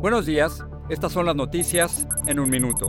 Buenos días, estas son las noticias en un minuto.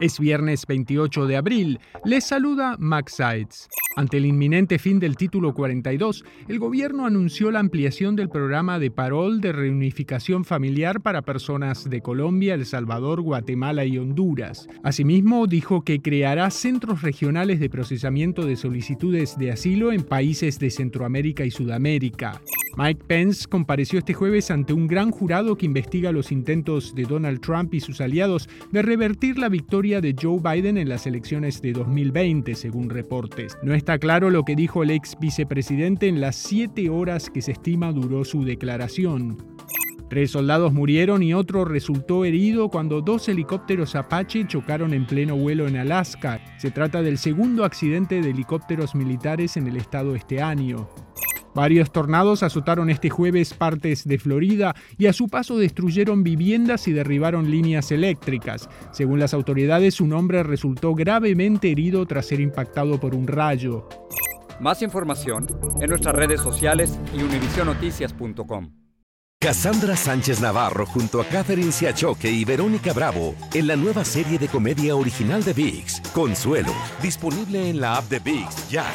Es viernes 28 de abril. Les saluda Max Sides. Ante el inminente fin del título 42, el gobierno anunció la ampliación del programa de parol de reunificación familiar para personas de Colombia, El Salvador, Guatemala y Honduras. Asimismo, dijo que creará centros regionales de procesamiento de solicitudes de asilo en países de Centroamérica y Sudamérica. Mike Pence compareció este jueves ante un gran jurado que investiga los intentos de Donald Trump y sus aliados de revertir la victoria de Joe Biden en las elecciones de 2020, según reportes. No está claro lo que dijo el ex vicepresidente en las siete horas que se estima duró su declaración. Tres soldados murieron y otro resultó herido cuando dos helicópteros Apache chocaron en pleno vuelo en Alaska. Se trata del segundo accidente de helicópteros militares en el estado este año. Varios tornados azotaron este jueves partes de Florida y a su paso destruyeron viviendas y derribaron líneas eléctricas. Según las autoridades, un hombre resultó gravemente herido tras ser impactado por un rayo. Más información en nuestras redes sociales y univisionoticias.com. Cassandra Sánchez Navarro junto a Catherine Siachoque y Verónica Bravo en la nueva serie de comedia original de VIX, Consuelo, disponible en la app de VIX ya.